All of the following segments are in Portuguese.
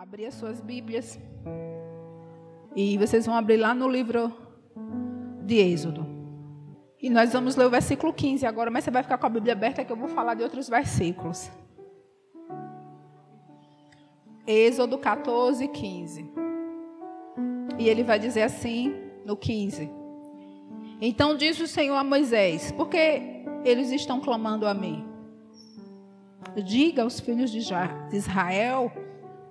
abrir as suas Bíblias. E vocês vão abrir lá no livro de Êxodo. E nós vamos ler o versículo 15 agora, mas você vai ficar com a Bíblia aberta que eu vou falar de outros versículos. Êxodo 14, 15. E ele vai dizer assim no 15: Então disse o Senhor a Moisés: Por que eles estão clamando a mim? Diga aos filhos de Israel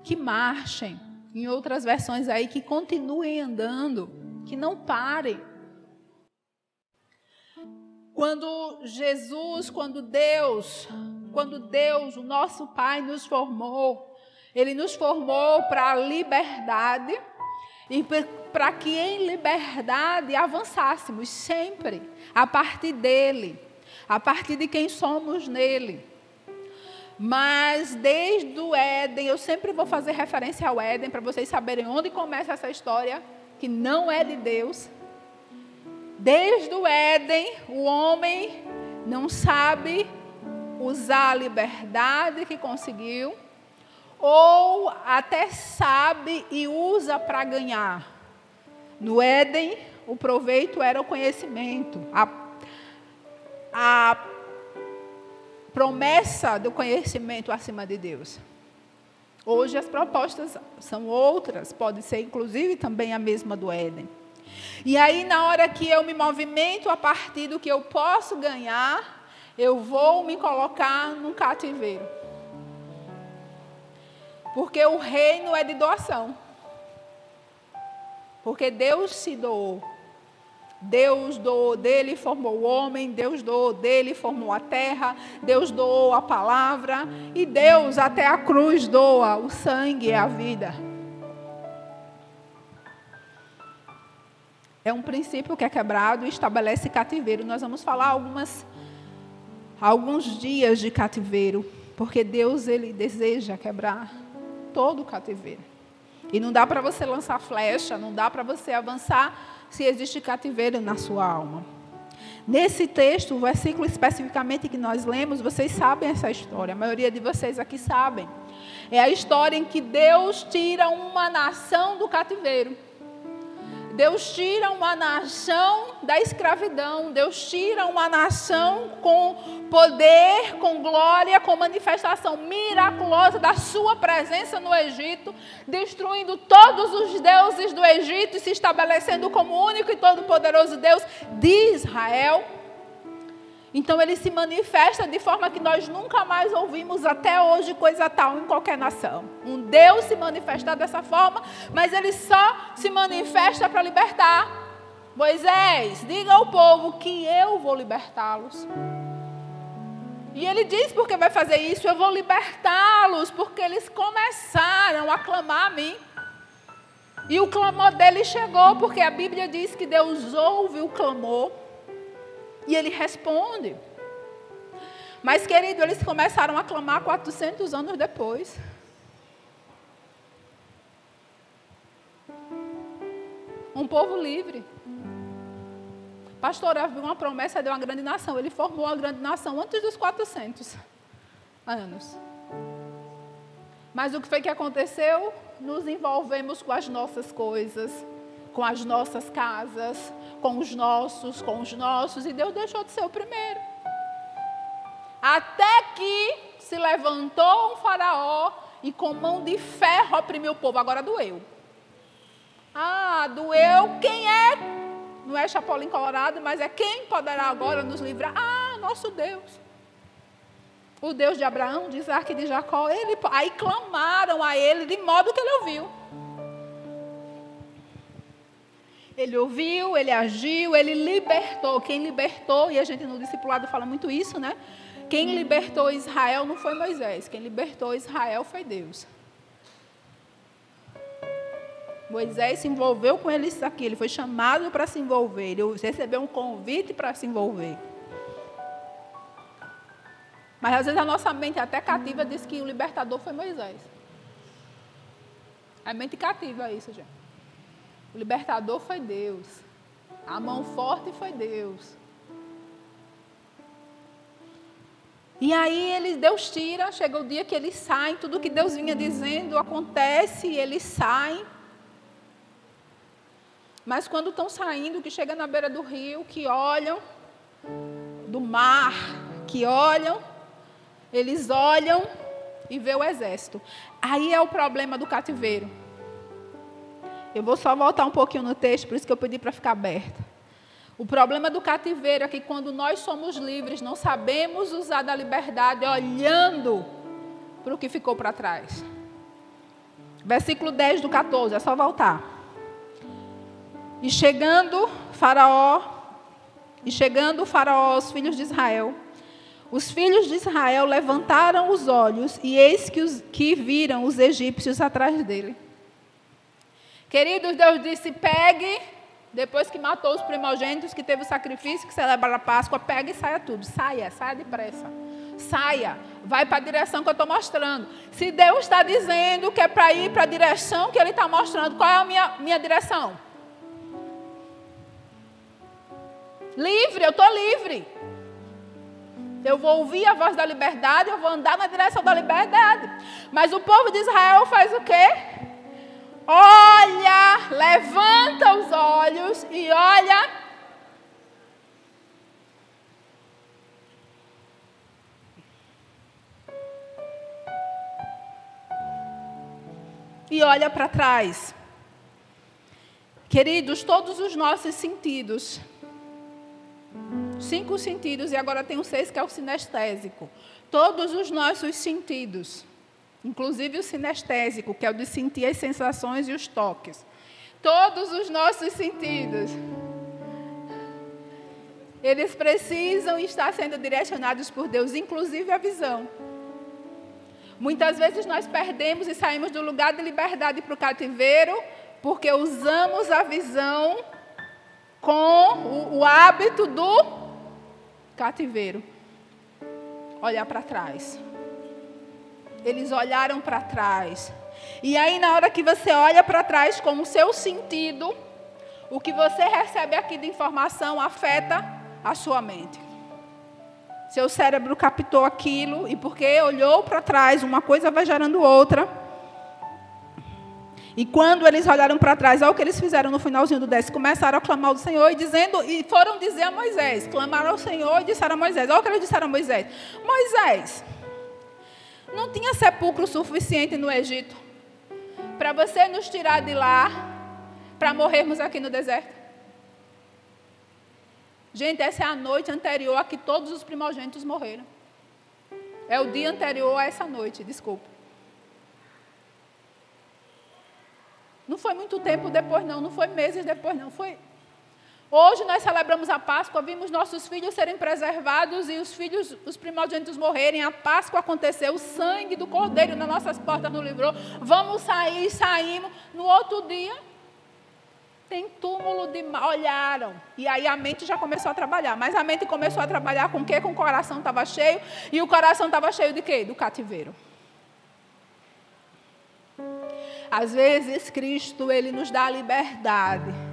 que marchem. Em outras versões aí, que continuem andando, que não parem. Quando Jesus, quando Deus, quando Deus, o nosso Pai, nos formou, Ele nos formou para a liberdade e para que em liberdade avançássemos sempre a partir dele, a partir de quem somos nele. Mas desde o Éden, eu sempre vou fazer referência ao Éden para vocês saberem onde começa essa história que não é de Deus. Desde o Éden, o homem não sabe usar a liberdade que conseguiu, ou até sabe e usa para ganhar. No Éden, o proveito era o conhecimento, a, a promessa do conhecimento acima de Deus. Hoje as propostas são outras, pode ser inclusive também a mesma do Éden. E aí, na hora que eu me movimento a partir do que eu posso ganhar, eu vou me colocar num cativeiro. Porque o reino é de doação. Porque Deus se doou. Deus doou dele, formou o homem, Deus doou dele, formou a terra, Deus doou a palavra, e Deus até a cruz doa o sangue e a vida. É um princípio que é quebrado e estabelece cativeiro. Nós vamos falar algumas, alguns dias de cativeiro, porque Deus ele deseja quebrar todo o cativeiro. E não dá para você lançar flecha, não dá para você avançar se existe cativeiro na sua alma. Nesse texto, o versículo especificamente que nós lemos, vocês sabem essa história, a maioria de vocês aqui sabem. É a história em que Deus tira uma nação do cativeiro. Deus tira uma nação da escravidão, Deus tira uma nação com poder, com glória, com manifestação miraculosa da sua presença no Egito, destruindo todos os deuses do Egito e se estabelecendo como único e todo-poderoso Deus de Israel. Então ele se manifesta de forma que nós nunca mais ouvimos até hoje coisa tal em qualquer nação. Um Deus se manifestar dessa forma, mas ele só se manifesta para libertar. Moisés, diga ao povo que eu vou libertá-los. E ele diz porque vai fazer isso, eu vou libertá-los, porque eles começaram a clamar a mim. E o clamor dele chegou, porque a Bíblia diz que Deus ouve o clamor e ele responde. Mas, querido, eles começaram a clamar 400 anos depois. Um povo livre. Pastor havia uma promessa de uma grande nação. Ele formou uma grande nação antes dos 400 anos. Mas o que foi que aconteceu? Nos envolvemos com as nossas coisas, com as nossas casas, com os nossos, com os nossos, e Deus deixou de ser o primeiro. Até que se levantou um faraó e com mão de ferro oprimiu o povo. Agora doeu. Ah, doeu. Quem é? Não é Chapolin Colorado, mas é quem poderá agora nos livrar? Ah, nosso Deus. O Deus de Abraão, de Isaac e de Jacó. Ele, aí clamaram a ele de modo que ele ouviu. Ele ouviu, ele agiu, ele libertou. Quem libertou, e a gente no discipulado fala muito isso, né? Quem libertou Israel não foi Moisés, quem libertou Israel foi Deus. Moisés se envolveu com eles aqui, ele foi chamado para se envolver, ele recebeu um convite para se envolver. Mas às vezes a nossa mente até cativa diz que o libertador foi Moisés. É mente cativa isso, gente. O libertador foi Deus. A mão forte foi Deus. E aí ele, Deus tira, chega o dia que eles saem, tudo que Deus vinha dizendo acontece, e eles saem. Mas quando estão saindo, que chega na beira do rio, que olham, do mar, que olham, eles olham e vê o exército. Aí é o problema do cativeiro. Eu vou só voltar um pouquinho no texto, por isso que eu pedi para ficar aberta. O problema do cativeiro é que quando nós somos livres, não sabemos usar da liberdade olhando para o que ficou para trás. Versículo 10 do 14, é só voltar. E chegando Faraó, e chegando Faraó aos filhos de Israel, os filhos de Israel levantaram os olhos e eis que, os, que viram os egípcios atrás dele. Queridos, Deus disse: pegue depois que matou os primogênitos, que teve o sacrifício, que celebra a Páscoa, pega e saia tudo. Saia, saia depressa. Saia, vai para a direção que eu estou mostrando. Se Deus está dizendo que é para ir para a direção que Ele está mostrando, qual é a minha, minha direção? Livre, eu estou livre. Eu vou ouvir a voz da liberdade, eu vou andar na direção da liberdade. Mas o povo de Israel faz o quê? Olha, levanta os olhos e olha. E olha para trás. Queridos, todos os nossos sentidos, cinco sentidos, e agora tem um seis que é o sinestésico. Todos os nossos sentidos inclusive o sinestésico, que é o de sentir as sensações e os toques. Todos os nossos sentidos. Eles precisam estar sendo direcionados por Deus, inclusive a visão. Muitas vezes nós perdemos e saímos do lugar de liberdade para o cativeiro, porque usamos a visão com o, o hábito do cativeiro. Olhar para trás. Eles olharam para trás. E aí, na hora que você olha para trás com o seu sentido, o que você recebe aqui de informação afeta a sua mente. Seu cérebro captou aquilo e porque olhou para trás, uma coisa vai gerando outra. E quando eles olharam para trás, olha o que eles fizeram no finalzinho do 10, começaram a clamar ao Senhor e dizendo, e foram dizer a Moisés, clamaram ao Senhor e disseram a Moisés, olha o que eles disseram a Moisés, Moisés, não tinha sepulcro suficiente no Egito para você nos tirar de lá para morrermos aqui no deserto. Gente, essa é a noite anterior a que todos os primogênitos morreram. É o dia anterior a essa noite, desculpa. Não foi muito tempo depois, não. Não foi meses depois, não. Foi Hoje nós celebramos a Páscoa, vimos nossos filhos serem preservados e os filhos, os primogênitos morrerem. A Páscoa aconteceu, o sangue do cordeiro nas nossas portas nos livrou. Vamos sair, saímos. No outro dia, tem túmulo de olharam. E aí a mente já começou a trabalhar. Mas a mente começou a trabalhar com o quê? Com o coração estava cheio. E o coração estava cheio de quê? Do cativeiro. Às vezes Cristo, ele nos dá a liberdade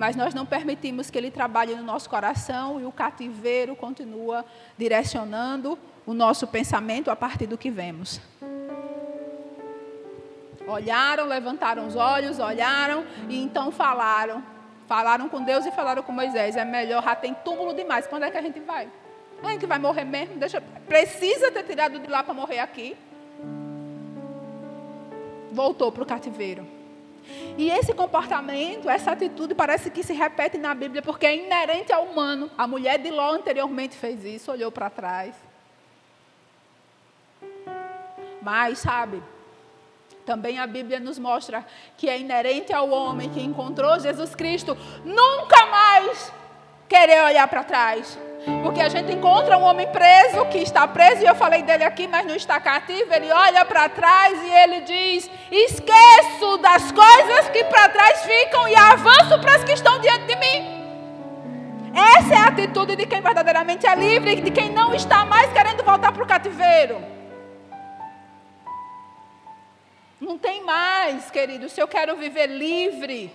mas nós não permitimos que ele trabalhe no nosso coração e o cativeiro continua direcionando o nosso pensamento a partir do que vemos. Olharam, levantaram os olhos, olharam e então falaram. Falaram com Deus e falaram com Moisés. É melhor, já tem túmulo demais. Quando é que a gente vai? A gente vai morrer mesmo? Deixa, precisa ter tirado de lá para morrer aqui. Voltou para o cativeiro. E esse comportamento, essa atitude parece que se repete na Bíblia porque é inerente ao humano. A mulher de Ló anteriormente fez isso, olhou para trás. Mas, sabe, também a Bíblia nos mostra que é inerente ao homem que encontrou Jesus Cristo nunca mais querer olhar para trás. Porque a gente encontra um homem preso, que está preso, e eu falei dele aqui, mas não está cativo. Ele olha para trás e ele diz: Esqueço das coisas que para trás ficam e avanço para as que estão diante de mim. Essa é a atitude de quem verdadeiramente é livre, de quem não está mais querendo voltar para o cativeiro. Não tem mais, querido. Se eu quero viver livre,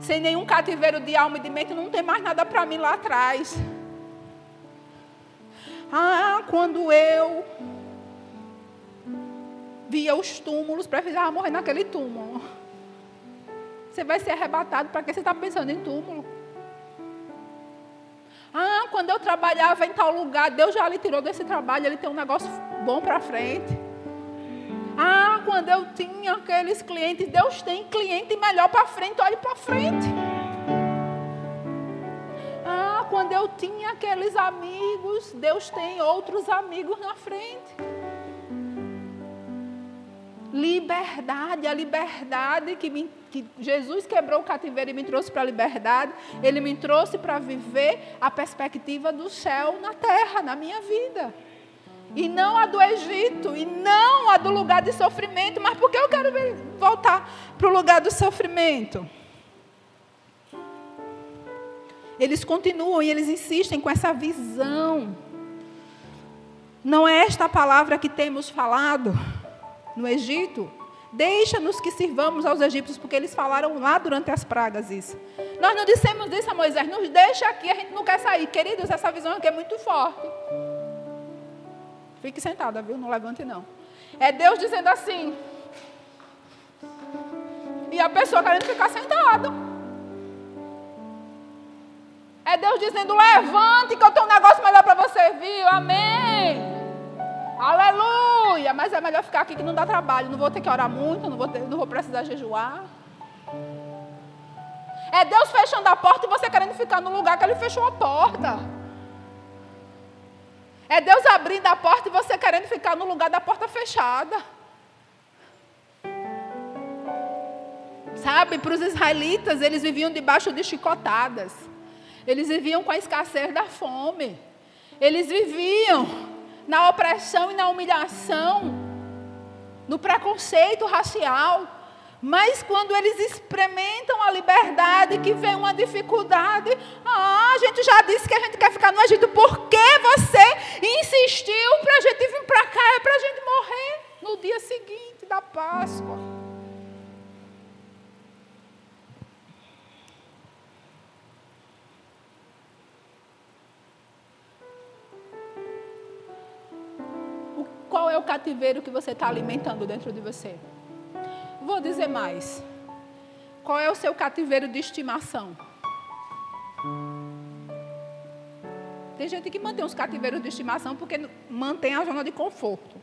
sem nenhum cativeiro de alma e de mente, não tem mais nada para mim lá atrás. Ah, quando eu via os túmulos, precisava morrer naquele túmulo. Você vai ser arrebatado para que você está pensando em túmulo? Ah, quando eu trabalhava em tal lugar, Deus já lhe tirou desse trabalho, ele tem um negócio bom para frente. Ah, quando eu tinha aqueles clientes, Deus tem cliente melhor para frente, olhe para frente. Quando eu tinha aqueles amigos, Deus tem outros amigos na frente. Liberdade, a liberdade que, me, que Jesus quebrou o cativeiro e me trouxe para a liberdade, Ele me trouxe para viver a perspectiva do céu na terra, na minha vida. E não a do Egito, e não a do lugar de sofrimento, mas porque eu quero voltar para o lugar do sofrimento? Eles continuam e eles insistem com essa visão. Não é esta palavra que temos falado? no Egito, deixa-nos que sirvamos aos egípcios, porque eles falaram lá durante as pragas isso. Nós não dissemos isso a Moisés, nos deixa aqui, a gente não quer sair. Queridos, essa visão aqui é muito forte. Fique sentada, viu? Não levante não. É Deus dizendo assim. E a pessoa querendo ficar sentada. É Deus dizendo: levante, que eu tenho um negócio melhor para você, viu? Amém. Aleluia! Mas é melhor ficar aqui que não dá trabalho. Não vou ter que orar muito, não vou, ter, não vou precisar jejuar. É Deus fechando a porta e você querendo ficar no lugar que Ele fechou a porta. É Deus abrindo a porta e você querendo ficar no lugar da porta fechada. Sabe, para os israelitas, eles viviam debaixo de chicotadas. Eles viviam com a escassez da fome. Eles viviam na opressão e na humilhação, no preconceito racial. Mas quando eles experimentam a liberdade, que vem uma dificuldade, ah, a gente já disse que a gente quer ficar no Egito, por que você insistiu para a gente cativeiro que você está alimentando dentro de você? Vou dizer mais. Qual é o seu cativeiro de estimação? Tem gente que mantém os cativeiros de estimação porque mantém a zona de conforto.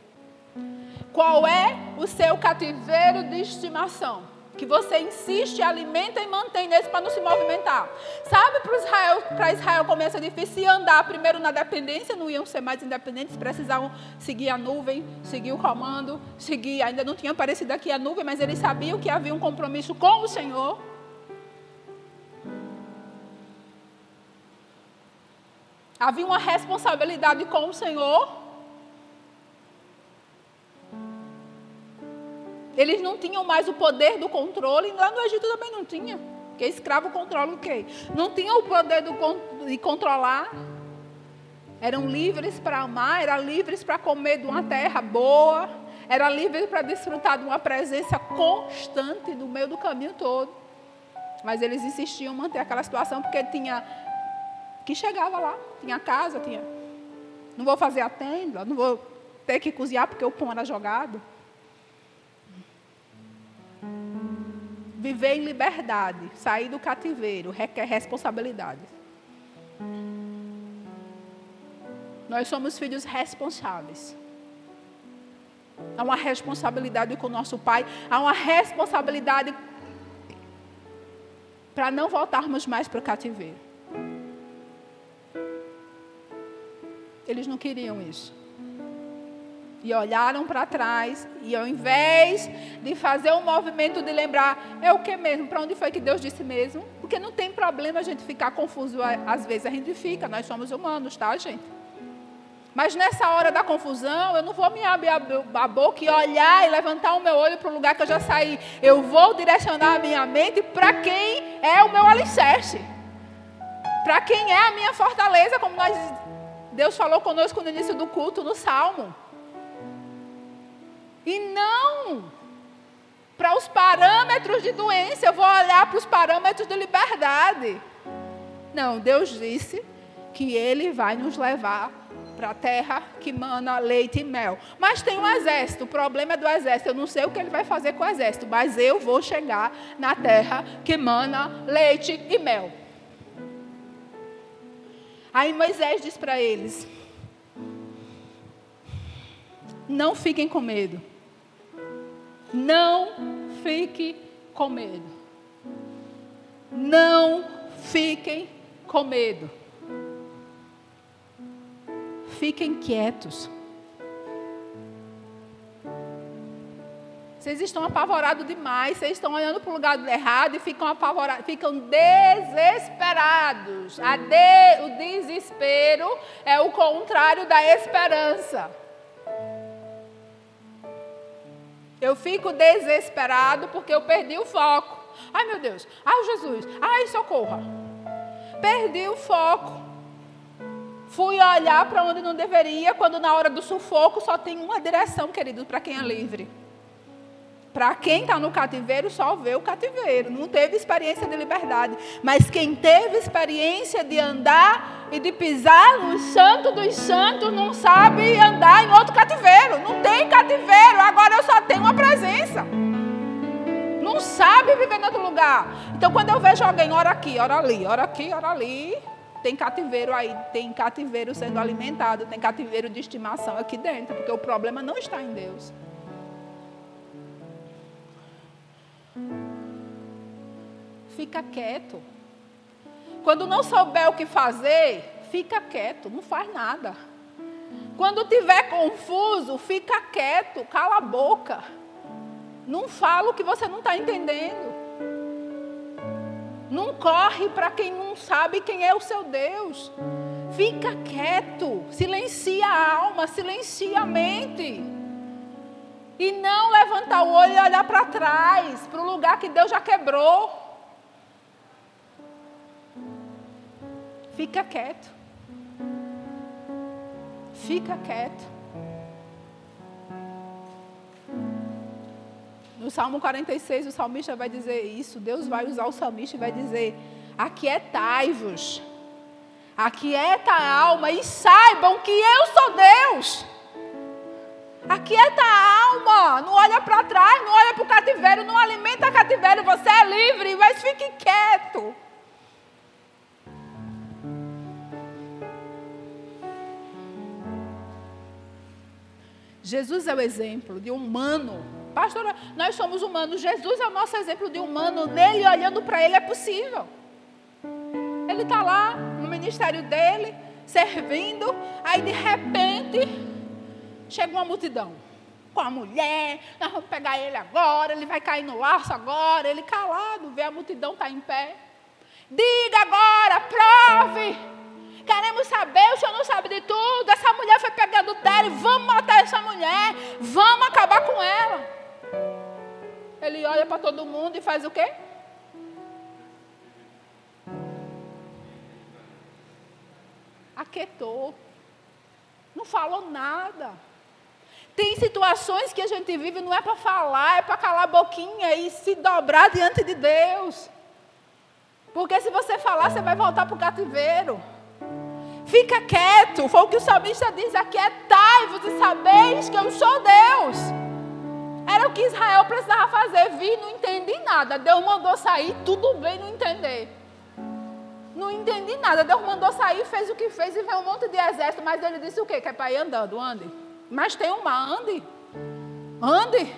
Qual é o seu cativeiro de estimação? Que você insiste, alimenta e mantém nesse para não se movimentar. Sabe, para Israel, para Israel começa difícil andar primeiro na dependência, não iam ser mais independentes, precisavam seguir a nuvem, seguir o comando, seguir, ainda não tinha aparecido aqui a nuvem, mas eles sabiam que havia um compromisso com o Senhor. Havia uma responsabilidade com o Senhor. Eles não tinham mais o poder do controle, lá no Egito também não tinha. Porque escravo controla o quê? Não tinham o poder do, de controlar. Eram livres para amar, eram livres para comer de uma terra boa, eram livres para desfrutar de uma presença constante no meio do caminho todo. Mas eles insistiam em manter aquela situação porque tinha que chegava lá, tinha casa, tinha. Não vou fazer a tenda, não vou ter que cozinhar porque o pão era jogado. Viver em liberdade, sair do cativeiro, requer responsabilidade. Nós somos filhos responsáveis. Há uma responsabilidade com o nosso pai, há uma responsabilidade para não voltarmos mais para o cativeiro. Eles não queriam isso. E olharam para trás, e ao invés de fazer um movimento de lembrar, é o que mesmo? Para onde foi que Deus disse mesmo? Porque não tem problema a gente ficar confuso, às vezes a gente fica, nós somos humanos, tá, gente? Mas nessa hora da confusão, eu não vou me abrir a boca e olhar e levantar o meu olho para o lugar que eu já saí. Eu vou direcionar a minha mente para quem é o meu alicerce. Para quem é a minha fortaleza, como nós, Deus falou conosco no início do culto, no Salmo. E não para os parâmetros de doença, eu vou olhar para os parâmetros de liberdade. Não, Deus disse que Ele vai nos levar para a terra que mana leite e mel. Mas tem um exército, o problema é do exército. Eu não sei o que ele vai fazer com o exército, mas eu vou chegar na terra que mana leite e mel. Aí Moisés diz para eles: Não fiquem com medo. Não fique com medo. Não fiquem com medo. Fiquem quietos. Vocês estão apavorados demais, vocês estão olhando para o lugar errado e ficam apavorados, ficam desesperados. De, o desespero é o contrário da esperança. Eu fico desesperado porque eu perdi o foco. Ai meu Deus, ai Jesus, ai socorra. Perdi o foco. Fui olhar para onde não deveria, quando na hora do sufoco só tem uma direção, querido, para quem é livre. Para quem está no cativeiro, só vê o cativeiro. Não teve experiência de liberdade. Mas quem teve experiência de andar e de pisar no santo dos santos, não sabe andar em outro cativeiro. Não tem cativeiro. Agora eu só tenho uma presença. Não sabe viver em outro lugar. Então, quando eu vejo alguém, ora aqui, ora ali, ora aqui, ora ali. Tem cativeiro aí, tem cativeiro sendo alimentado, tem cativeiro de estimação aqui dentro, porque o problema não está em Deus. Fica quieto. Quando não souber o que fazer, fica quieto, não faz nada. Quando tiver confuso, fica quieto, cala a boca. Não fala o que você não está entendendo. Não corre para quem não sabe quem é o seu Deus. Fica quieto, silencia a alma, silencia a mente. E não levantar o olho e olhar para trás, para o lugar que Deus já quebrou. Fica quieto. Fica quieto. No Salmo 46, o salmista vai dizer isso. Deus vai usar o salmista e vai dizer: Aquietai-vos, aquieta a alma e saibam que eu sou Deus. Aquieta a alma, não olha para trás, não olha para o cativeiro, não alimenta cativeiro, você é livre, mas fique quieto. Jesus é o exemplo de humano. Pastora, nós somos humanos. Jesus é o nosso exemplo de humano. Nele, olhando para ele, é possível. Ele está lá no ministério dele, servindo. Aí, de repente, chega uma multidão com a mulher. Nós vamos pegar ele agora. Ele vai cair no laço agora. Ele calado, vê a multidão está em pé. Diga agora, prove. Queremos saber, o senhor não sabe de tudo. Essa mulher foi pegar adultério, vamos matar essa mulher, vamos acabar com ela. Ele olha para todo mundo e faz o quê? Aquietou. Não falou nada. Tem situações que a gente vive, não é para falar, é para calar a boquinha e se dobrar diante de Deus. Porque se você falar, você vai voltar para o cativeiro. Fica quieto. Foi o que o salmista diz: Aquietai-vos e sabeis que eu sou Deus. Era o que Israel precisava fazer. Vi, não entendi nada. Deus mandou sair, tudo bem não entender. Não entendi nada. Deus mandou sair, fez o que fez e veio um monte de exército. Mas ele disse o quê? Que é para ir andando, ande. Mas tem um mar, ande. Ande.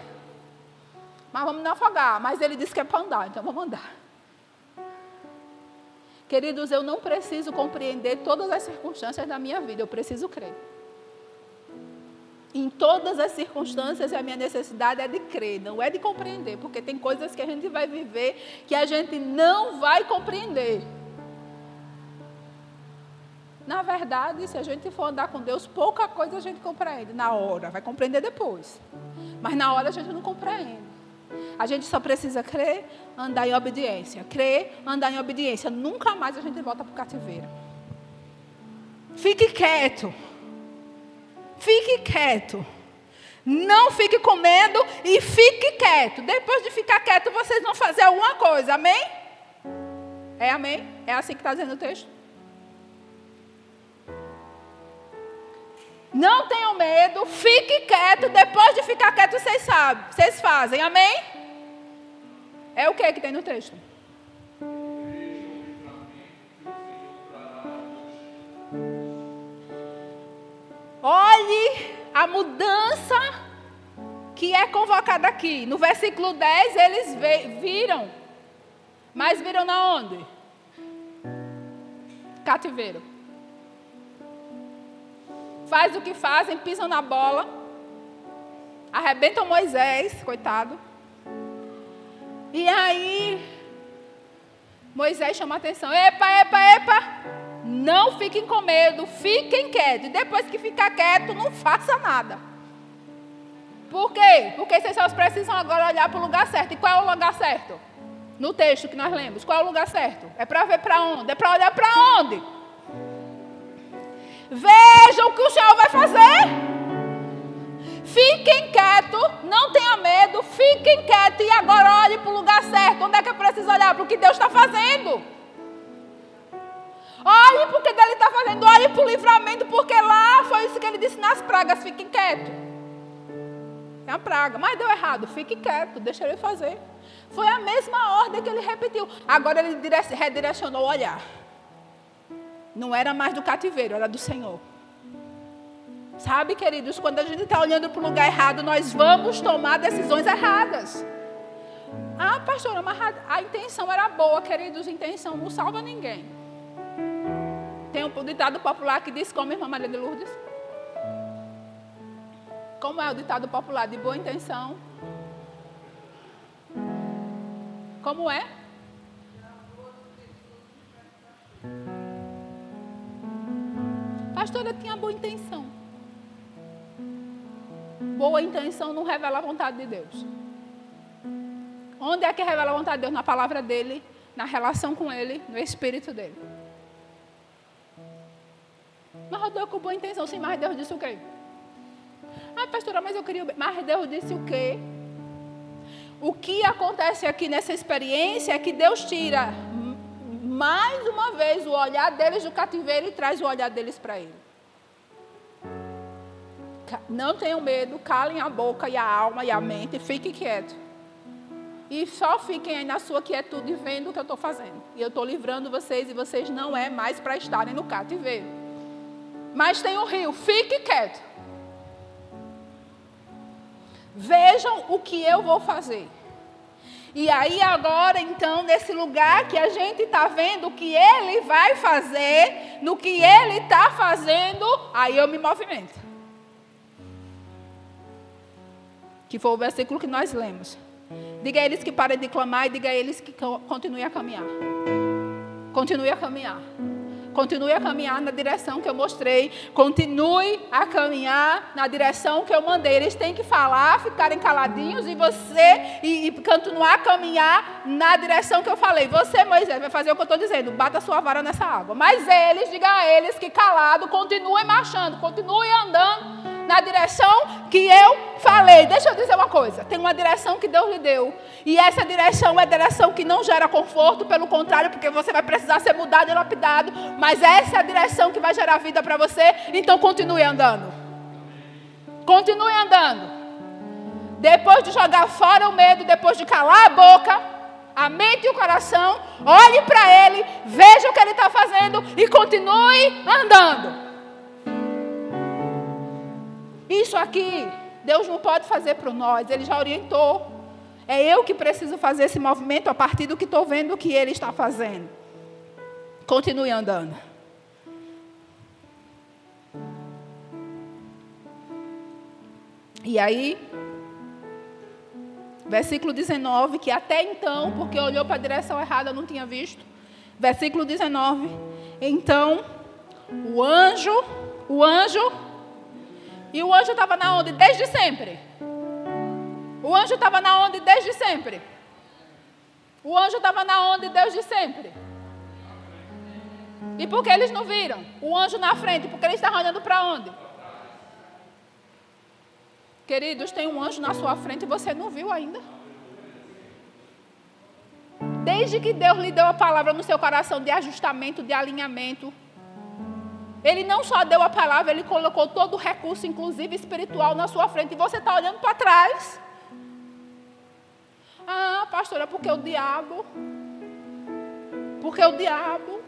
Mas vamos afogar. Mas ele disse que é para andar, então vamos andar. Queridos, eu não preciso compreender todas as circunstâncias da minha vida, eu preciso crer. Em todas as circunstâncias, a minha necessidade é de crer, não é de compreender, porque tem coisas que a gente vai viver que a gente não vai compreender. Na verdade, se a gente for andar com Deus, pouca coisa a gente compreende na hora, vai compreender depois. Mas na hora a gente não compreende. A gente só precisa crer, andar em obediência. Crer, andar em obediência. Nunca mais a gente volta para o cativeiro. Fique quieto. Fique quieto. Não fique com medo e fique quieto. Depois de ficar quieto, vocês vão fazer alguma coisa. Amém? É amém? É assim que está dizendo o texto? Não tenham medo, fique quieto. Depois de ficar quieto, vocês sabem, vocês fazem. Amém? É o que que tem no texto? Olhe a mudança que é convocada aqui. No versículo 10, eles viram. Mas viram na onde? Cativeiro. Faz o que fazem, pisam na bola. Arrebentam Moisés, coitado. E aí, Moisés chama a atenção: epa, epa, epa. Não fiquem com medo, fiquem quietos. Depois que ficar quieto, não faça nada. Por quê? Porque vocês só precisam agora olhar para o lugar certo. E qual é o lugar certo? No texto que nós lemos. Qual é o lugar certo? É para ver para onde? É para olhar para onde? Vejam o que o Senhor vai fazer. Fiquem quietos, não tenha medo, fiquem quietos e agora olhem para o lugar certo. Onde é que eu preciso olhar? Para o que Deus está fazendo. Olhe porque ele está fazendo, olhe para o livramento, porque lá foi isso que ele disse nas pragas, fique quieto. É uma praga, mas deu errado, fique quieto, deixa ele fazer. Foi a mesma ordem que ele repetiu. Agora ele redirecionou o olhar. Não era mais do cativeiro, era do Senhor. Sabe, queridos, quando a gente está olhando para o lugar errado, nós vamos tomar decisões erradas. Ah, pastora, mas a intenção era boa, queridos, intenção não salva ninguém. Tem um ditado popular que diz como, irmã Maria de Lourdes? Como é o ditado popular? De boa intenção. Como é? Pastora tinha boa intenção. Boa intenção não revela a vontade de Deus. Onde é que revela a vontade de Deus? Na palavra dele, na relação com ele, no espírito dele. Mas eu dou com boa intenção. Sim, mas Deus disse o quê? Ah, pastora, mas eu queria. Mas Deus disse o quê? O que acontece aqui nessa experiência é que Deus tira mais uma vez o olhar deles do cativeiro e traz o olhar deles para ele. Não tenham medo, calem a boca e a alma e a mente, fiquem quietos. E só fiquem aí na sua quietude vendo o que eu estou fazendo. E eu estou livrando vocês e vocês não é mais para estarem no cativeiro mas tem um rio, fique quieto. Vejam o que eu vou fazer. E aí agora, então, nesse lugar que a gente está vendo o que ele vai fazer, no que ele está fazendo, aí eu me movimento. Que foi o versículo que nós lemos. Diga a eles que parem de clamar e diga a eles que continuem a caminhar. Continue a caminhar. Continue a caminhar na direção que eu mostrei. Continue a caminhar na direção que eu mandei. Eles têm que falar, ficarem caladinhos e você e, e continuar a caminhar na direção que eu falei. Você, Moisés, vai fazer o que eu estou dizendo. Bata sua vara nessa água. Mas eles, diga a eles que calado, continuem marchando, continuem andando na direção que eu falei. Deixa eu dizer uma coisa: tem uma direção que Deus lhe deu. E essa direção é a direção que não gera conforto, pelo contrário, porque você vai precisar ser mudado e lapidado. Mas essa é a direção que vai gerar vida para você. Então continue andando. Continue andando. Depois de jogar fora o medo, depois de calar a boca, a mente e o coração, olhe para Ele, veja o que Ele está fazendo e continue andando. Isso aqui, Deus não pode fazer para nós, Ele já orientou. É eu que preciso fazer esse movimento a partir do que estou vendo que Ele está fazendo. Continue andando. E aí, versículo 19, que até então, porque olhou para a direção errada, não tinha visto. Versículo 19. Então, o anjo, o anjo e o anjo estava na onde? Desde sempre. O anjo estava na onde? Desde sempre. O anjo estava na onde? Desde sempre. E por que eles não viram? O anjo na frente, porque eles estavam olhando para onde? Queridos, tem um anjo na sua frente e você não viu ainda. Desde que Deus lhe deu a palavra no seu coração de ajustamento, de alinhamento, Ele não só deu a palavra, ele colocou todo o recurso, inclusive espiritual, na sua frente. E você está olhando para trás. Ah, pastora, porque o diabo. Porque o diabo.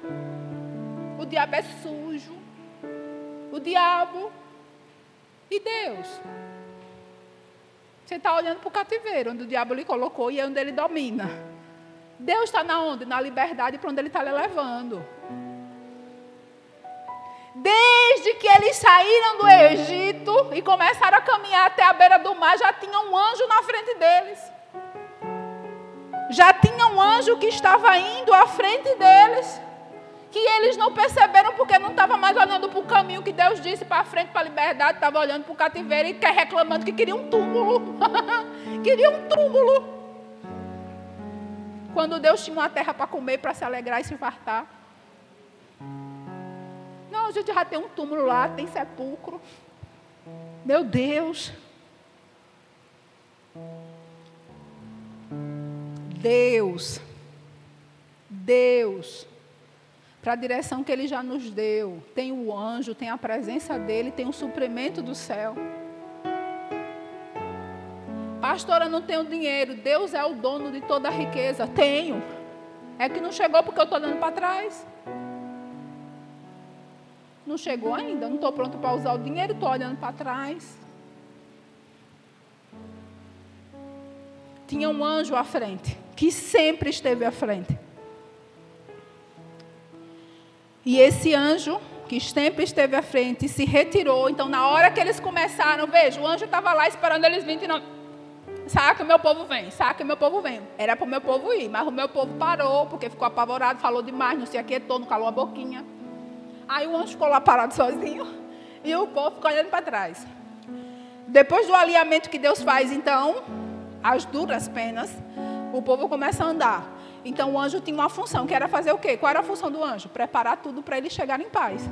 O diabo é sujo. O diabo. E Deus? Você está olhando para o cativeiro, onde o diabo lhe colocou e é onde ele domina. Deus está na onde? Na liberdade para onde ele está lhe levando. Desde que eles saíram do Egito e começaram a caminhar até a beira do mar, já tinha um anjo na frente deles. Já tinha um anjo que estava indo à frente deles. Que eles não perceberam porque não estava mais olhando para o caminho que Deus disse para frente, para a liberdade, estava olhando para o cativeiro e reclamando que queria um túmulo. queria um túmulo. Quando Deus tinha uma terra para comer, para se alegrar e se fartar. Não, a gente já tem um túmulo lá, tem sepulcro. Meu Deus. Deus. Deus. Para a direção que Ele já nos deu. Tem o anjo, tem a presença dEle, tem o suprimento do céu. Pastora, não tenho dinheiro. Deus é o dono de toda a riqueza. Tenho. É que não chegou porque eu estou dando para trás. Não chegou ainda, não estou pronto para usar o dinheiro, estou olhando para trás. Tinha um anjo à frente, que sempre esteve à frente. E esse anjo, que sempre esteve à frente, se retirou. Então, na hora que eles começaram, veja, o anjo estava lá esperando eles virem. Não... O meu povo vem, saca, o meu povo vem. Era para o meu povo ir, mas o meu povo parou, porque ficou apavorado, falou demais, não se aquietou, não calou a boquinha. Aí o anjo ficou lá parado sozinho e o povo ficou olhando para trás. Depois do alinhamento que Deus faz, então, as duras penas, o povo começa a andar. Então o anjo tinha uma função, que era fazer o quê? Qual era a função do anjo? Preparar tudo para ele chegar em paz.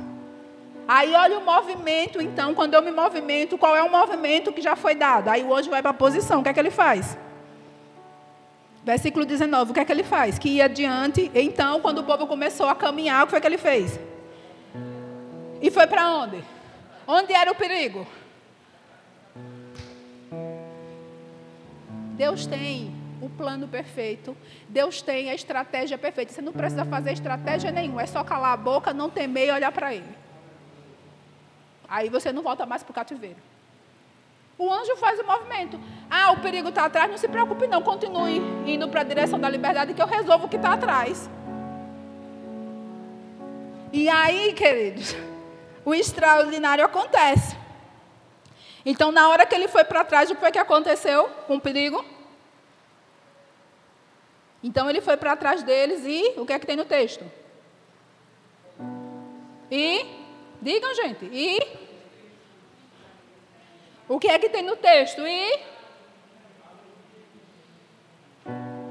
Aí olha o movimento, então, quando eu me movimento, qual é o movimento que já foi dado? Aí o anjo vai para a posição, o que é que ele faz? Versículo 19, o que é que ele faz? Que ia adiante, então, quando o povo começou a caminhar, o que foi que ele fez? E foi para onde? Onde era o perigo? Deus tem o plano perfeito. Deus tem a estratégia perfeita. Você não precisa fazer estratégia nenhuma. É só calar a boca, não temer e olhar para Ele. Aí você não volta mais para o cativeiro. O anjo faz o movimento. Ah, o perigo está atrás. Não se preocupe, não. Continue indo para a direção da liberdade que eu resolvo o que está atrás. E aí, queridos, o extraordinário acontece. Então, na hora que ele foi para trás, o que foi que aconteceu com o perigo? Então, ele foi para trás deles e o que é que tem no texto? E, digam, gente, e. O que é que tem no texto? E.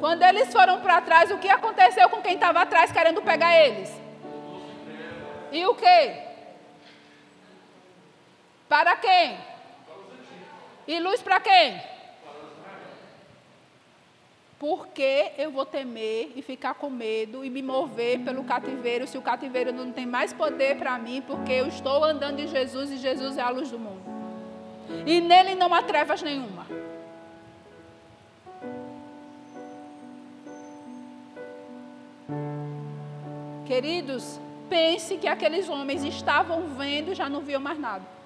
Quando eles foram para trás, o que aconteceu com quem estava atrás querendo pegar eles? E o que? Para quem? E luz para quem? Porque eu vou temer e ficar com medo e me mover pelo cativeiro se o cativeiro não tem mais poder para mim, porque eu estou andando em Jesus e Jesus é a luz do mundo. E nele não há trevas nenhuma. Queridos, pense que aqueles homens estavam vendo e já não viam mais nada.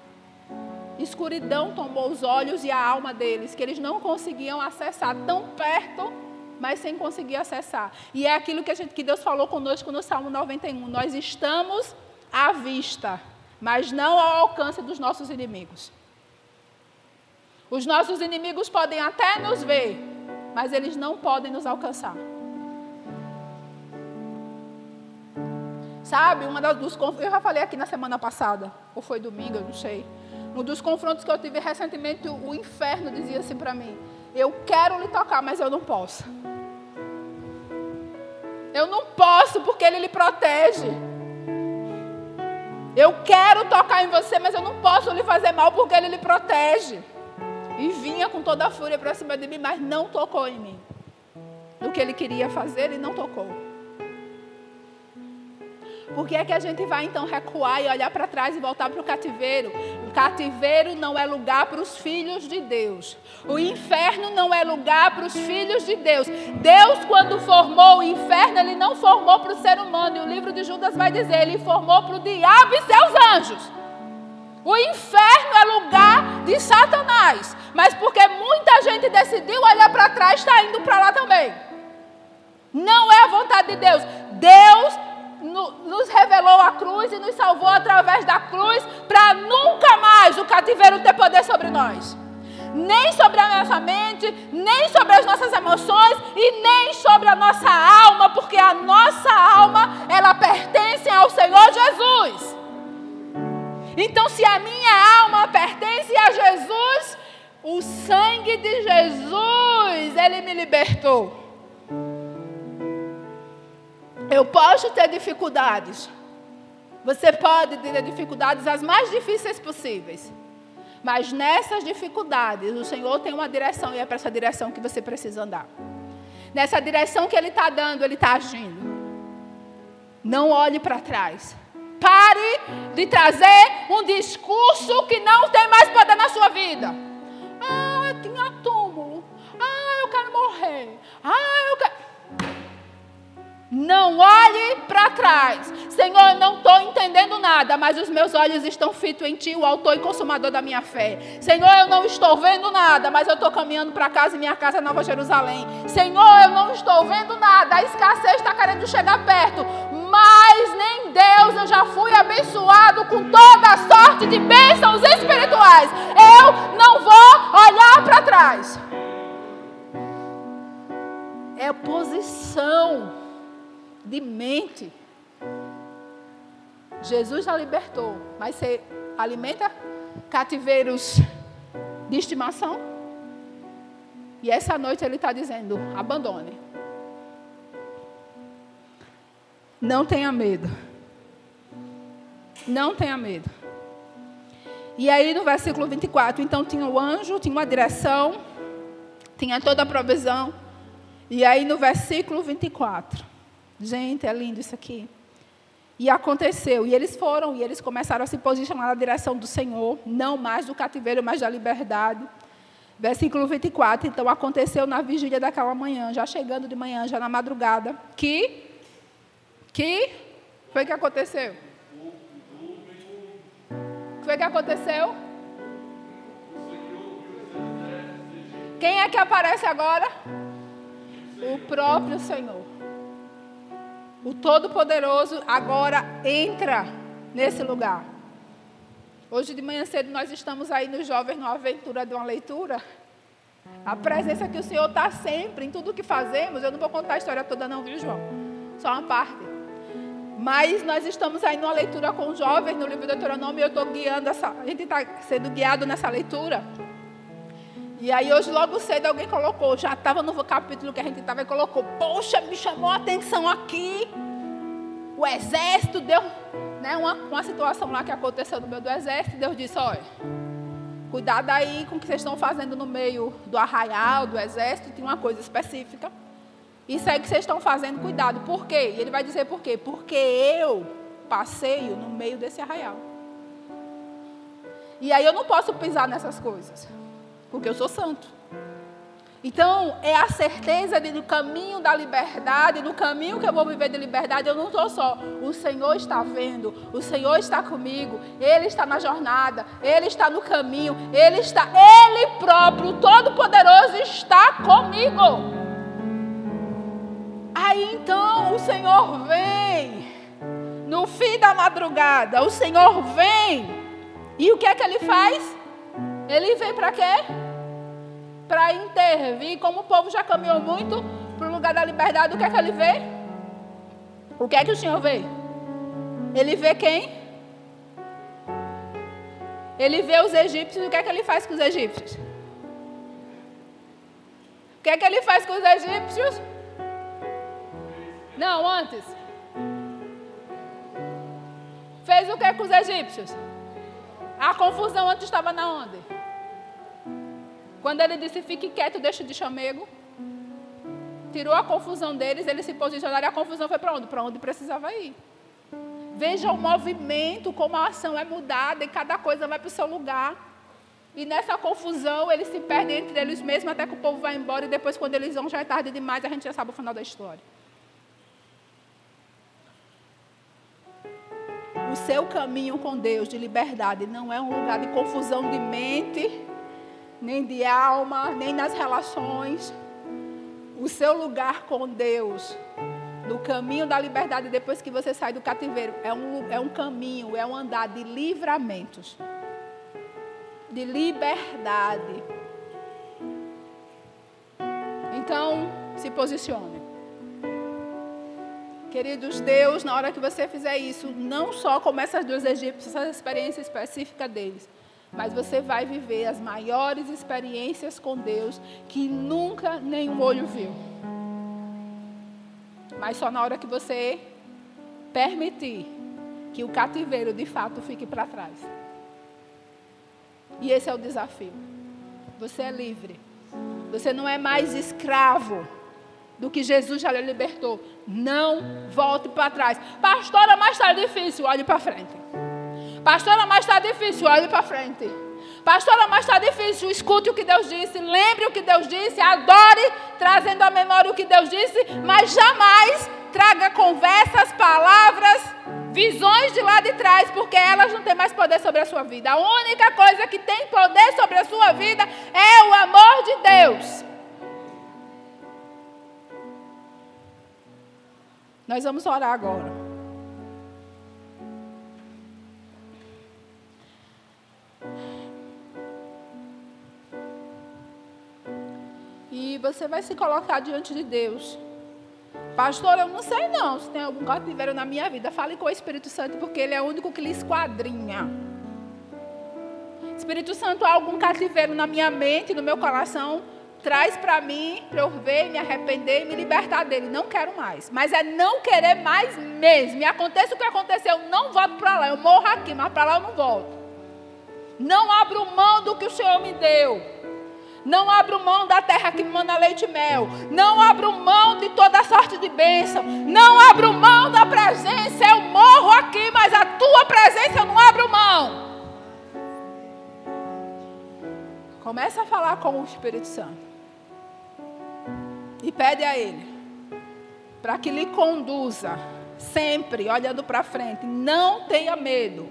Escuridão tomou os olhos e a alma deles, que eles não conseguiam acessar tão perto, mas sem conseguir acessar. E é aquilo que, gente, que Deus falou conosco no Salmo 91. Nós estamos à vista, mas não ao alcance dos nossos inimigos. Os nossos inimigos podem até nos ver, mas eles não podem nos alcançar. Sabe, uma das, dos eu já falei aqui na semana passada, ou foi domingo, eu não sei. Um dos confrontos que eu tive recentemente, o inferno dizia assim para mim: Eu quero lhe tocar, mas eu não posso. Eu não posso porque ele lhe protege. Eu quero tocar em você, mas eu não posso lhe fazer mal porque ele lhe protege. E vinha com toda a fúria para cima de mim, mas não tocou em mim. O que ele queria fazer, ele não tocou. Por que é que a gente vai então recuar e olhar para trás e voltar para o cativeiro? Cativeiro não é lugar para os filhos de Deus. O inferno não é lugar para os filhos de Deus. Deus, quando formou o inferno, ele não formou para o ser humano. E o livro de Judas vai dizer: ele formou para o diabo e seus anjos. O inferno é lugar de Satanás. Mas porque muita gente decidiu olhar para trás, está indo para lá também. Não é a vontade de Deus. Deus nos revelou a cruz e nos salvou através da cruz para nunca mais o cativeiro ter poder sobre nós. Nem sobre a nossa mente, nem sobre as nossas emoções e nem sobre a nossa alma, porque a nossa alma, ela pertence ao Senhor Jesus. Então, se a minha alma pertence a Jesus, o sangue de Jesus, ele me libertou. Eu posso ter dificuldades. Você pode ter dificuldades as mais difíceis possíveis. Mas nessas dificuldades, o Senhor tem uma direção e é para essa direção que você precisa andar. Nessa direção que Ele está dando, Ele está agindo. Não olhe para trás. Pare de trazer um discurso que não tem mais poder na sua vida. Ah, tinha túmulo. Ah, eu quero morrer. Ah. Não olhe para trás. Senhor, eu não estou entendendo nada, mas os meus olhos estão fitos em Ti, o autor e consumador da minha fé. Senhor, eu não estou vendo nada, mas eu estou caminhando para casa e minha casa é Nova Jerusalém. Senhor, eu não estou vendo nada, a escassez está querendo chegar perto, mas nem Deus eu já fui abençoado com toda sorte de bênçãos espirituais. Eu não vou olhar para trás. É posição de mente. Jesus já libertou, mas você alimenta cativeiros de estimação? E essa noite ele está dizendo: abandone. Não tenha medo. Não tenha medo. E aí no versículo 24, então tinha o anjo, tinha uma direção, tinha toda a provisão. E aí no versículo 24, Gente, é lindo isso aqui. E aconteceu, e eles foram, e eles começaram a se posicionar na direção do Senhor, não mais do cativeiro, mas da liberdade. Versículo 24. Então aconteceu na vigília daquela manhã, já chegando de manhã, já na madrugada, que. Que. Foi que aconteceu? Foi que aconteceu? Quem é que aparece agora? O próprio Senhor. O Todo-Poderoso agora entra nesse lugar. Hoje de manhã cedo nós estamos aí nos jovens numa aventura de uma leitura. A presença que o Senhor está sempre em tudo que fazemos. Eu não vou contar a história toda, não, viu, João? Só uma parte. Mas nós estamos aí numa leitura com jovens no livro do Deuteronômio eu estou guiando essa. A gente está sendo guiado nessa leitura. E aí hoje logo cedo alguém colocou, já estava no capítulo que a gente estava e colocou, poxa, me chamou a atenção aqui. O exército deu, né, uma, uma situação lá que aconteceu no meio do exército, Deus disse, olha, cuidado aí com o que vocês estão fazendo no meio do arraial, do exército, tem uma coisa específica. Isso aí que vocês estão fazendo, cuidado. Por quê? E ele vai dizer por quê? Porque eu passeio no meio desse arraial. E aí eu não posso pisar nessas coisas porque eu sou santo. Então, é a certeza de no caminho da liberdade, no caminho que eu vou viver de liberdade, eu não estou só. O Senhor está vendo, o Senhor está comigo, Ele está na jornada, Ele está no caminho, Ele está, Ele próprio, Todo-Poderoso, está comigo. Aí então o Senhor vem, no fim da madrugada, o Senhor vem, e o que é que Ele faz? Ele vem para quê? Para intervir. Como o povo já caminhou muito para o lugar da liberdade, o que é que ele vê? O que é que o Senhor vê? Ele vê quem? Ele vê os egípcios, o que é que ele faz com os egípcios? O que é que ele faz com os egípcios? Não, antes. Fez o que com os egípcios? A confusão antes estava na onde? Quando ele disse fique quieto, deixa de chamego, tirou a confusão deles, eles se posicionaram e a confusão foi para onde? Para onde precisava ir. Veja o movimento, como a ação é mudada e cada coisa vai para o seu lugar. E nessa confusão, eles se perdem entre eles mesmos até que o povo vai embora. E depois, quando eles vão, já é tarde demais, a gente já sabe o final da história. O seu caminho com Deus de liberdade não é um lugar de confusão de mente, nem de alma, nem nas relações. O seu lugar com Deus, no caminho da liberdade, depois que você sai do cativeiro, é um, é um caminho, é um andar de livramentos de liberdade. Então, se posicione. Queridos, Deus, na hora que você fizer isso, não só como essas duas egípcias, essa experiência específica deles, mas você vai viver as maiores experiências com Deus que nunca nenhum olho viu. Mas só na hora que você permitir que o cativeiro de fato fique para trás. E esse é o desafio. Você é livre. Você não é mais escravo do que Jesus já lhe libertou. Não volte para trás. Pastora, mas está difícil. Olhe para frente. Pastora, mas está difícil. Olhe para frente. Pastora, mas está difícil. Escute o que Deus disse. Lembre o que Deus disse. Adore, trazendo à memória o que Deus disse. Mas jamais traga conversas, palavras, visões de lá de trás, porque elas não têm mais poder sobre a sua vida. A única coisa que tem poder sobre a sua vida é o amor de Deus. Nós vamos orar agora. Você vai se colocar diante de Deus. Pastor, eu não sei não se tem algum cativeiro na minha vida. Fale com o Espírito Santo, porque ele é o único que lhe esquadrinha. Espírito Santo, há algum cativeiro na minha mente, no meu coração? Traz para mim, para eu ver, me arrepender e me libertar dele. Não quero mais. Mas é não querer mais mesmo. E aconteça o que aconteceu, eu não volto para lá. Eu morro aqui, mas para lá eu não volto. Não abro mão do que o Senhor me deu. Não abro mão da terra que manda leite e mel. Não abro mão de toda sorte de bênção. Não abro mão da presença. Eu morro aqui, mas a tua presença eu não abro mão. Começa a falar com o Espírito Santo. E pede a Ele para que lhe conduza sempre olhando para frente. Não tenha medo.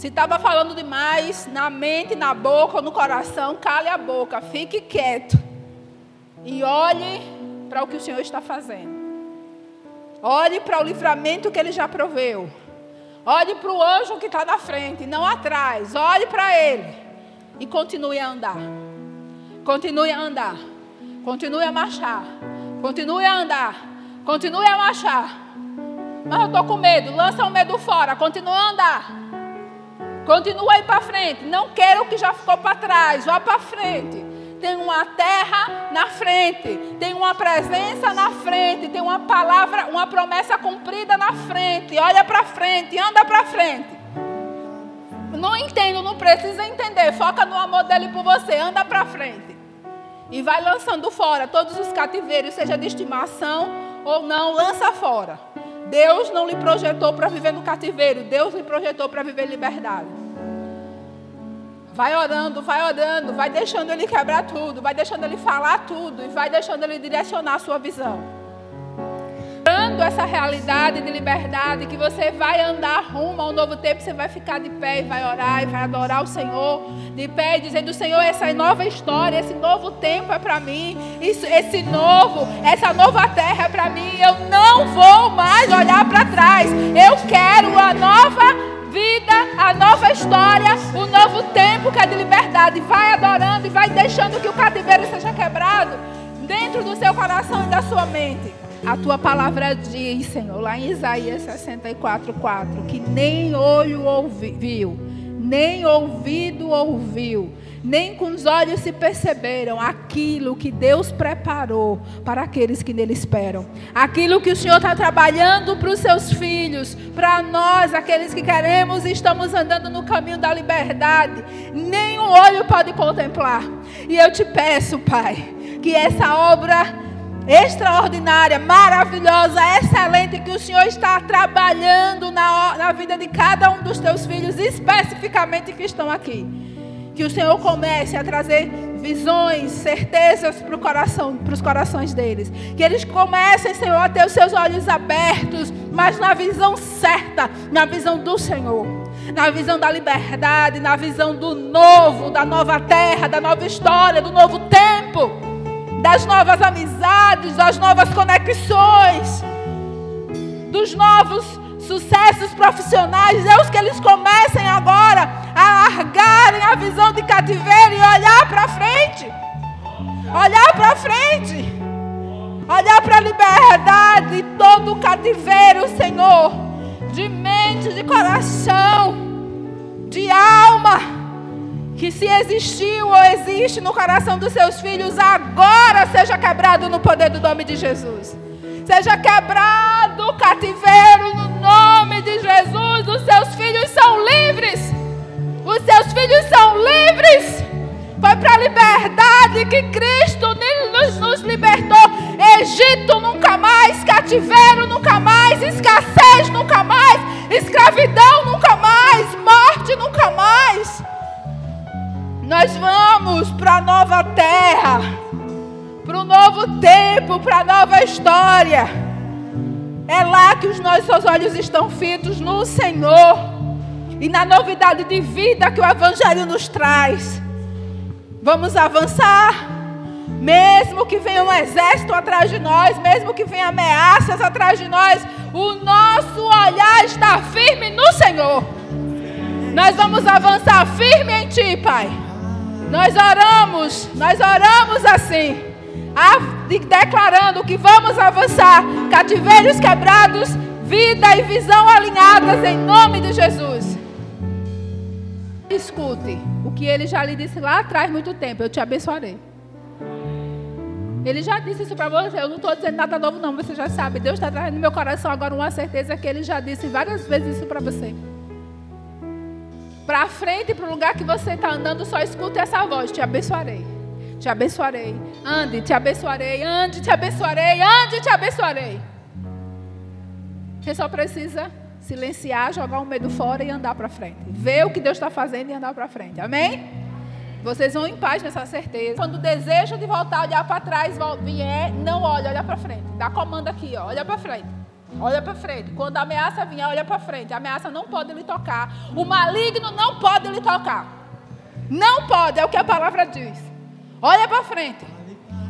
Se estava falando demais na mente, na boca ou no coração, cale a boca, fique quieto. E olhe para o que o Senhor está fazendo. Olhe para o livramento que Ele já proveu. Olhe para o anjo que está na frente, não atrás. Olhe para Ele. E continue a andar. Continue a andar. Continue a marchar. Continue a andar. Continue a marchar. Mas eu estou com medo. Lança o medo fora. Continue a andar. Continua aí para frente. Não quero o que já ficou para trás. Vá para frente. Tem uma terra na frente. Tem uma presença na frente. Tem uma palavra, uma promessa cumprida na frente. Olha para frente. Anda para frente. Não entendo, não precisa entender. Foca no amor dele por você. Anda para frente. E vai lançando fora todos os cativeiros, seja de estimação ou não, lança fora. Deus não lhe projetou para viver no cativeiro, Deus lhe projetou para viver liberdade. Vai orando, vai orando, vai deixando ele quebrar tudo, vai deixando ele falar tudo e vai deixando ele direcionar a sua visão essa realidade de liberdade, que você vai andar rumo ao novo tempo, você vai ficar de pé e vai orar e vai adorar o Senhor, de pé, dizendo: Senhor, essa nova história, esse novo tempo é para mim, isso, esse novo, essa nova terra é para mim. Eu não vou mais olhar para trás, eu quero a nova vida, a nova história, o novo tempo que é de liberdade. Vai adorando e vai deixando que o cativeiro seja quebrado dentro do seu coração e da sua mente. A tua palavra diz, Senhor, lá em Isaías 64, 4, que nem olho ouviu, nem ouvido ouviu, nem com os olhos se perceberam aquilo que Deus preparou para aqueles que nele esperam. Aquilo que o Senhor está trabalhando para os seus filhos, para nós, aqueles que queremos e estamos andando no caminho da liberdade, nem um olho pode contemplar. E eu te peço, Pai, que essa obra extraordinária, maravilhosa, excelente que o Senhor está trabalhando na, na vida de cada um dos teus filhos, especificamente que estão aqui. Que o Senhor comece a trazer visões, certezas para, coração, para os corações deles. Que eles comecem, Senhor, a ter os seus olhos abertos, mas na visão certa, na visão do Senhor. Na visão da liberdade, na visão do novo, da nova terra, da nova história, do novo tempo, das novas amizades, das novas conexões, dos novos sucessos profissionais. Deus, que eles comecem agora a largarem a visão de cativeiro e olhar para frente. Olhar para frente. Olhar para a liberdade e todo o cativeiro, Senhor. De mente, de coração, de alma. Que se existiu ou existe no coração dos seus filhos, agora seja quebrado no poder do nome de Jesus. Seja quebrado o cativeiro no nome de Jesus. Os seus filhos são livres. Os seus filhos são livres. Foi para a liberdade que Cristo nos, nos libertou. Egito nunca mais, cativeiro nunca mais, escassez nunca mais, escravidão nunca mais, morte nunca mais. Nós vamos para a nova terra, para o novo tempo, para a nova história. É lá que os nossos olhos estão fitos no Senhor e na novidade de vida que o Evangelho nos traz. Vamos avançar. Mesmo que venha um exército atrás de nós, mesmo que venha ameaças atrás de nós, o nosso olhar está firme no Senhor. Nós vamos avançar firme em Ti, Pai. Nós oramos, nós oramos assim, declarando que vamos avançar, cativeiros quebrados, vida e visão alinhadas em nome de Jesus. Escute o que ele já lhe disse lá atrás, muito tempo. Eu te abençoarei. Ele já disse isso para você. Eu não estou dizendo nada novo, não. Você já sabe. Deus está trazendo no meu coração agora uma certeza que ele já disse várias vezes isso para você. Para frente, para o lugar que você está andando, só escute essa voz: Te abençoarei. Te abençoarei. Ande, te abençoarei. Ande, te abençoarei. Ande, te abençoarei. Você só precisa silenciar, jogar o medo fora e andar para frente. Ver o que Deus está fazendo e andar para frente. Amém? Vocês vão em paz nessa certeza. Quando deseja de voltar, olhar para trás, vier, não olha, olha para frente. Dá comando aqui, ó, olha para frente. Olha para frente. Quando a ameaça vier, olha para frente. A ameaça não pode lhe tocar. O maligno não pode lhe tocar. Não pode, é o que a palavra diz. Olha para frente.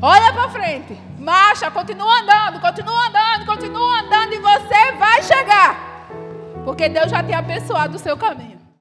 Olha para frente. Marcha, continua andando, continua andando, continua andando e você vai chegar. Porque Deus já tem abençoado o seu caminho.